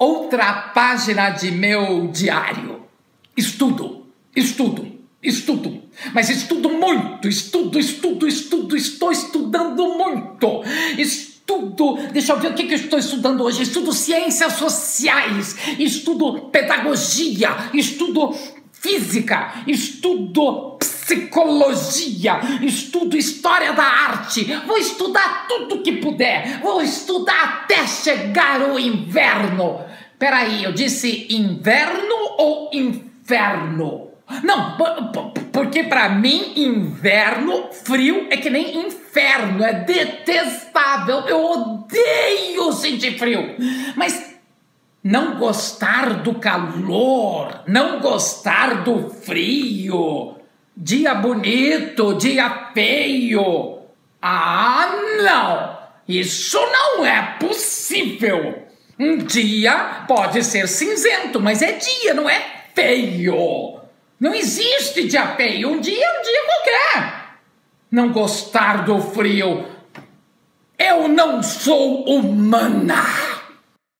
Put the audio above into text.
outra página de meu diário. Estudo, estudo, estudo. Mas estudo muito, estudo, estudo, estudo, estou estudando muito. Estudo, deixa eu ver o que, que eu estou estudando hoje. Estudo ciências sociais, estudo pedagogia, estudo física, estudo psicologia, estudo história da arte, vou estudar tudo que puder, vou estudar até chegar o inverno. Peraí, eu disse inverno ou inferno? Não, porque para mim inverno, frio é que nem inferno, é detestável. Eu odeio sentir frio. Mas não gostar do calor, não gostar do frio, dia bonito, dia feio. Ah, não! Isso não é possível. Um dia pode ser cinzento, mas é dia, não é feio. Não existe dia feio. Um dia é um dia qualquer. Não gostar do frio. Eu não sou humana.